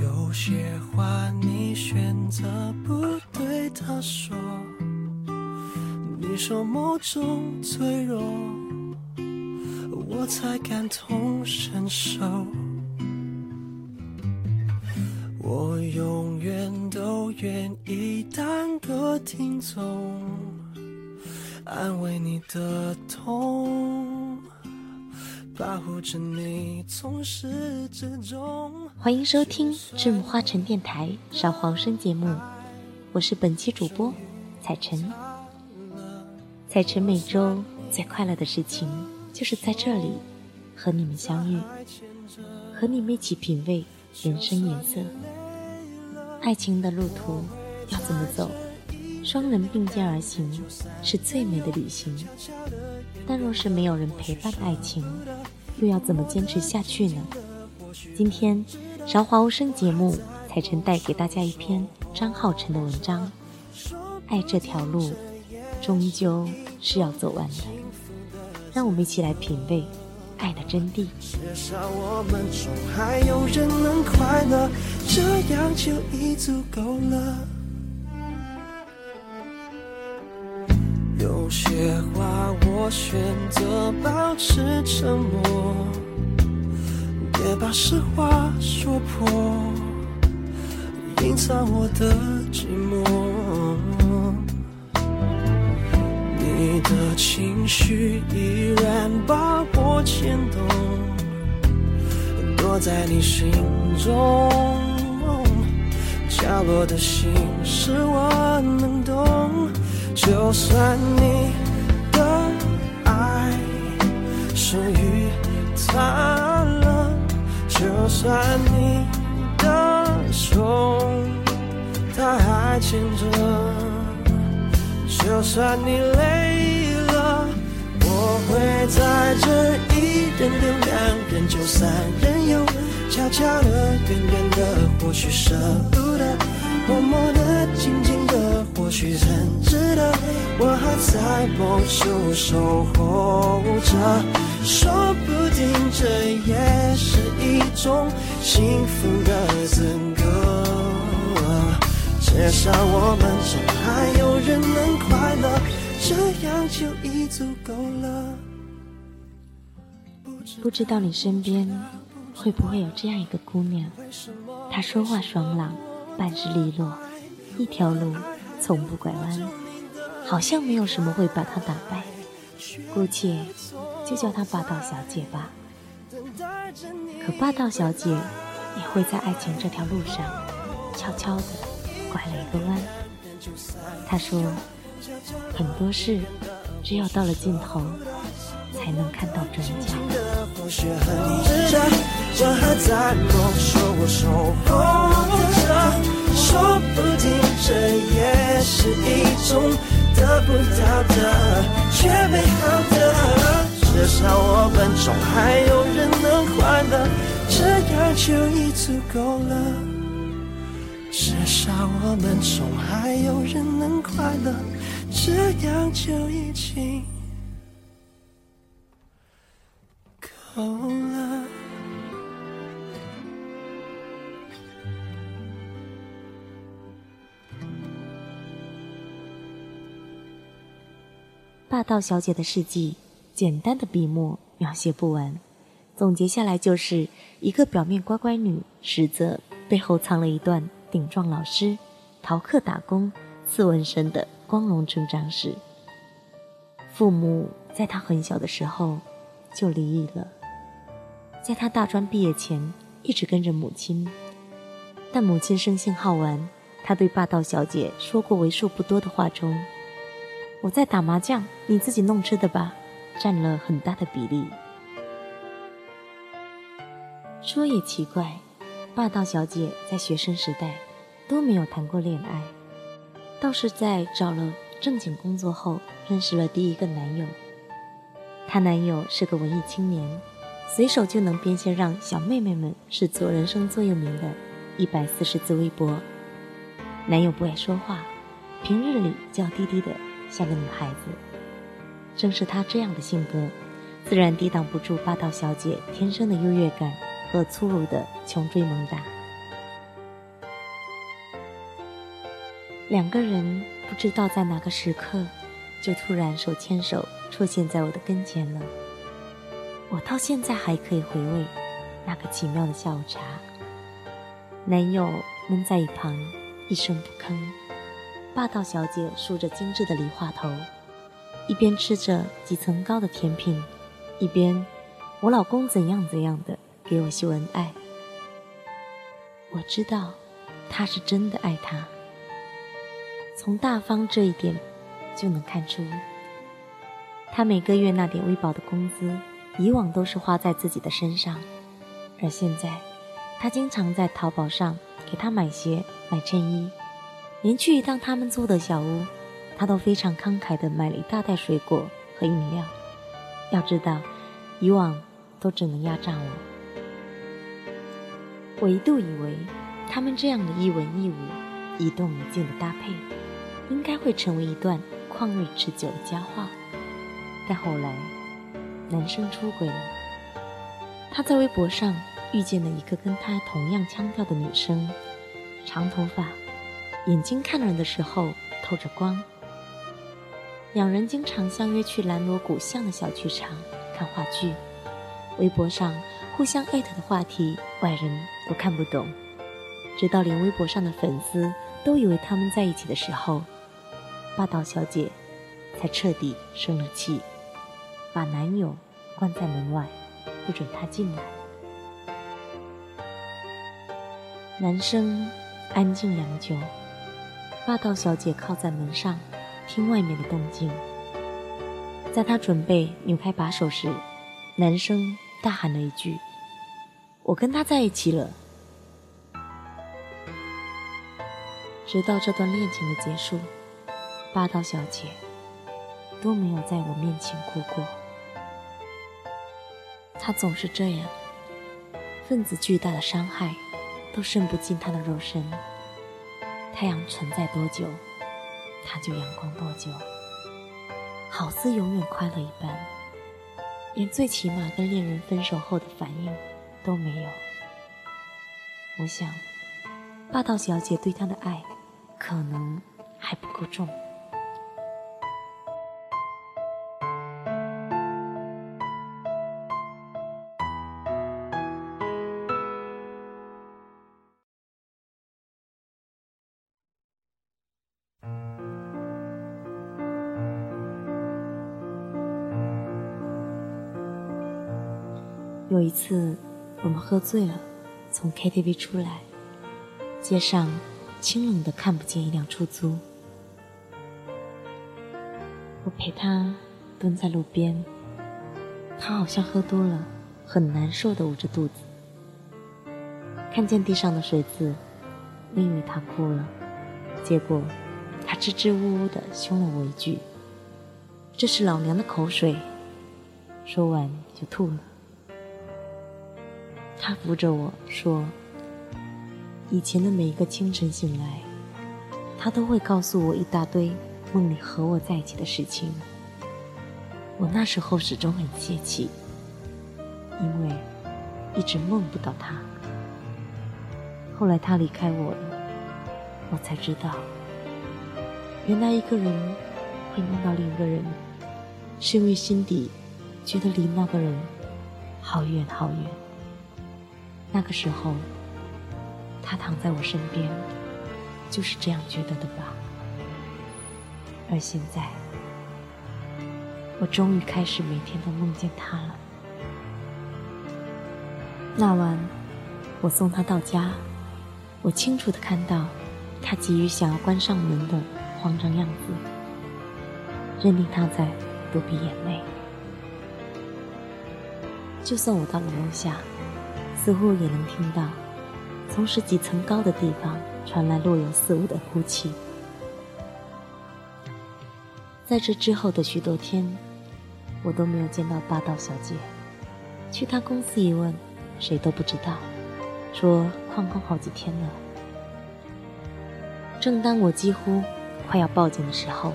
有些话你选择不对他说，你说某种脆弱，我才感同身受。我永远都愿意当个听众，安慰你的痛，欢迎收听智木花城电台少黄声节目，我是本期主播彩晨。彩晨每周最快乐的事情就是在这里和你们相遇，和你们一起品味人生颜色。爱情的路途要怎么走？双人并肩而行是最美的旅行。但若是没有人陪伴的爱情，又要怎么坚持下去呢？今天韶华无声节目，彩晨带给大家一篇张浩辰的文章。爱这条路，终究是要走完的。让我们一起来品味。爱的真谛。至少我们中还有人能快乐，这样就已足够了。有些话我选择保持沉默，别把实话说破，隐藏我的寂寞。你的情绪依然把我牵动，躲在你心中角落的心事我能懂。就算你属于他了，就算你的手他还牵着。就算你累了，我会在这一人留两人就三人游，悄悄的、远远的，或许舍不得；默默的、静静的，或许很值得。我还在某处守候着，说不定这也是一种幸福的资格。至少我们中还有人能快乐，这样就已足够了。不知道你身边会不会有这样一个姑娘？她说话爽朗，办事利落，一条路从不拐弯，好像没有什么会把她打败。姑且就叫她霸道小姐吧。可霸道小姐也会在爱情这条路上悄悄地。拐了一个弯，她说：“很多事，只有到了尽头，才能看到转角。”说不定这也是一种得不到的却美好的。至少我们中还有人能快乐，这样就已足够了。至少我们中还有人能快乐，这样就已经够了。霸道小姐的事迹，简单的笔墨描写不完，总结下来就是一个表面乖乖女，实则背后藏了一段。顶撞老师、逃课打工、刺纹身的光荣成长史。父母在他很小的时候就离异了，在他大专毕业前一直跟着母亲，但母亲生性好玩，她对霸道小姐说过为数不多的话中，我在打麻将，你自己弄吃的吧，占了很大的比例。说也奇怪。霸道小姐在学生时代都没有谈过恋爱，倒是在找了正经工作后认识了第一个男友。她男友是个文艺青年，随手就能编写让小妹妹们视作人生座右铭的一百四十字微博。男友不爱说话，平日里娇滴滴的像个女孩子。正是他这样的性格，自然抵挡不住霸道小姐天生的优越感和粗鲁的穷追猛打。两个人不知道在哪个时刻，就突然手牵手出现在我的跟前了。我到现在还可以回味那个奇妙的下午茶。男友闷在一旁，一声不吭。霸道小姐梳着精致的梨花头。一边吃着几层高的甜品，一边我老公怎样怎样的给我秀恩爱。我知道，他是真的爱她。从大方这一点就能看出，他每个月那点微薄的工资，以往都是花在自己的身上，而现在，他经常在淘宝上给他买鞋、买衬衣，连去一趟他们租的小屋，他都非常慷慨地买了一大袋水果和饮料。要知道，以往都只能压榨我。我一度以为，他们这样的一文一武、一动一静的搭配，应该会成为一段旷日持久的佳话。但后来，男生出轨了。他在微博上遇见了一个跟他同样腔调的女生，长头发，眼睛看人的时候透着光。两人经常相约去兰罗古巷的小剧场看话剧。微博上互相艾特的话题，外人都看不懂。直到连微博上的粉丝都以为他们在一起的时候，霸道小姐才彻底生了气，把男友关在门外，不准他进来。男生安静良久，霸道小姐靠在门上，听外面的动静。在他准备扭开把手时，男生。大喊了一句：“我跟他在一起了。”直到这段恋情的结束，霸道小姐都没有在我面前哭过。她总是这样，分子巨大的伤害都渗不进她的肉身。太阳存在多久，他就阳光多久，好似永远快乐一般。连最起码跟恋人分手后的反应都没有。我想，霸道小姐对他的爱可能还不够重。一次，我们喝醉了，从 KTV 出来，街上清冷的看不见一辆出租。我陪他蹲在路边，他好像喝多了，很难受的捂着肚子。看见地上的水渍，我以为他哭了，结果他支支吾吾的凶了我一句：“这是老娘的口水。”说完就吐了。他扶着我说：“以前的每一个清晨醒来，他都会告诉我一大堆梦里和我在一起的事情。我那时候始终很泄气，因为一直梦不到他。后来他离开我了，我才知道，原来一个人会梦到另一个人，是因为心底觉得离那个人好远好远。”那个时候，他躺在我身边，就是这样觉得的吧。而现在，我终于开始每天都梦见他了。那晚，我送他到家，我清楚的看到他急于想要关上门的慌张样子，认定他在躲避眼泪。就算我到了楼下。似乎也能听到，从十几层高的地方传来若有似无的哭泣。在这之后的许多天，我都没有见到霸道小姐。去她公司一问，谁都不知道，说旷工好几天了。正当我几乎快要报警的时候，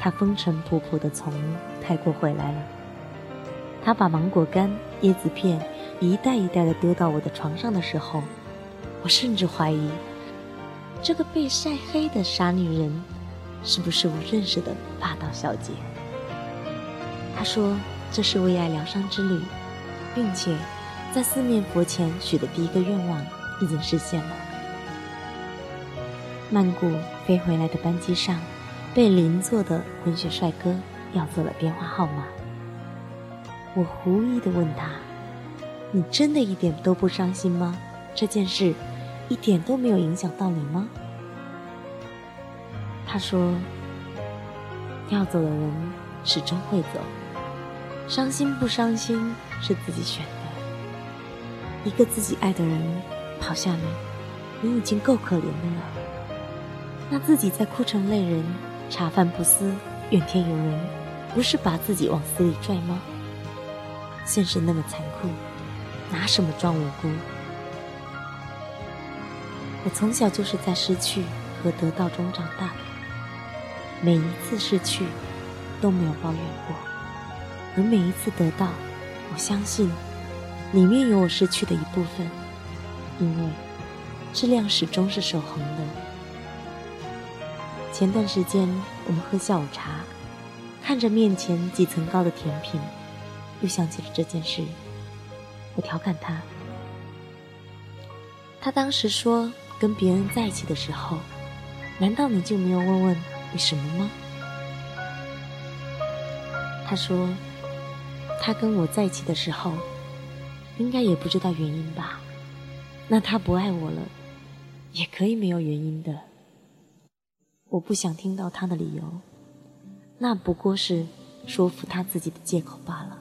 她风尘仆仆地从泰国回来了。她把芒果干、椰子片。一袋一袋的丢到我的床上的时候，我甚至怀疑，这个被晒黑的傻女人，是不是我认识的霸道小姐？她说这是为爱疗伤之旅，并且在四面佛前许的第一个愿望已经实现了。曼谷飞回来的班机上，被邻座的混血帅哥要走了电话号码。我狐疑的问他：“你真的一点都不伤心吗？这件事一点都没有影响到你吗？”他说：“要走的人始终会走，伤心不伤心是自己选的。一个自己爱的人跑下你，你已经够可怜的了。那自己在哭成泪人，茶饭不思，怨天尤人，不是把自己往死里拽吗？现实那么残酷，拿什么装无辜？我从小就是在失去和得到中长大的。”每一次失去都没有抱怨过，而每一次得到，我相信里面有我失去的一部分，因为质量始终是守恒的。前段时间我们喝下午茶，看着面前几层高的甜品，又想起了这件事。我调侃他，他当时说跟别人在一起的时候，难道你就没有问问？为什么吗？他说，他跟我在一起的时候，应该也不知道原因吧。那他不爱我了，也可以没有原因的。我不想听到他的理由，那不过是说服他自己的借口罢了。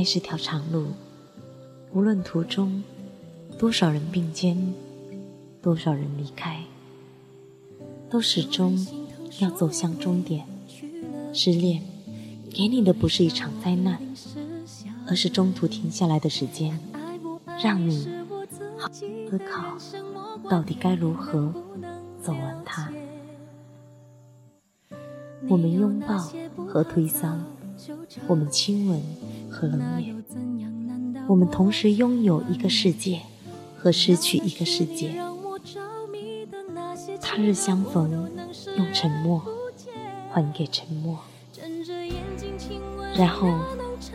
爱是条长路，无论途中多少人并肩。多少人离开，都始终要走向终点。失恋给你的不是一场灾难，而是中途停下来的时间，让你好思考到底该如何走完它。我们拥抱和推搡，我们亲吻和冷眼，我们同时拥有一个世界和失去一个世界。他日相逢，用沉默还给沉默，然后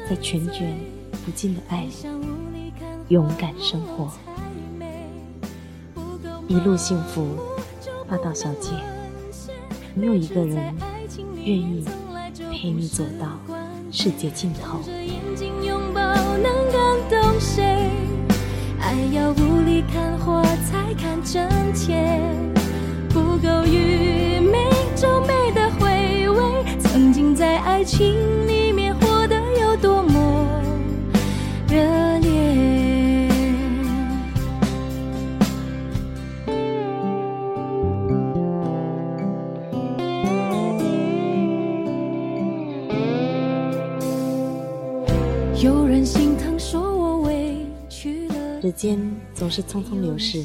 在全卷不尽的爱里勇敢生活，一路幸福。霸道小姐，没有一个人愿意陪你走到世界尽头着眼睛拥抱能感动谁。爱要雾里看花，才看真切。不够愚昧，皱眉的回味。曾经在爱情里有人心疼，说我委屈了。时间总是匆匆流逝。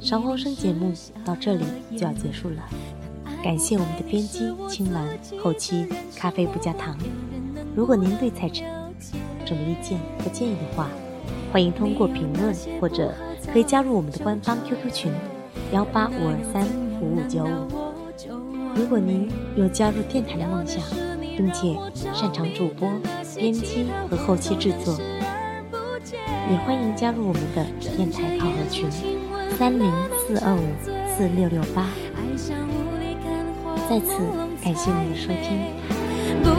韶光声节目到这里就要结束了，感谢我们的编辑青兰，后期咖啡不加糖。如果您对彩晨什么意见和建议的话，欢迎通过评论或者可以加入我们的官方 QQ 群幺八五二三五五九五。如果您有加入电台的梦想，并且擅长主播、编辑和后期制作。也欢迎加入我们的电台考核群：三零四二五四六六八。再次感谢您的收听。不，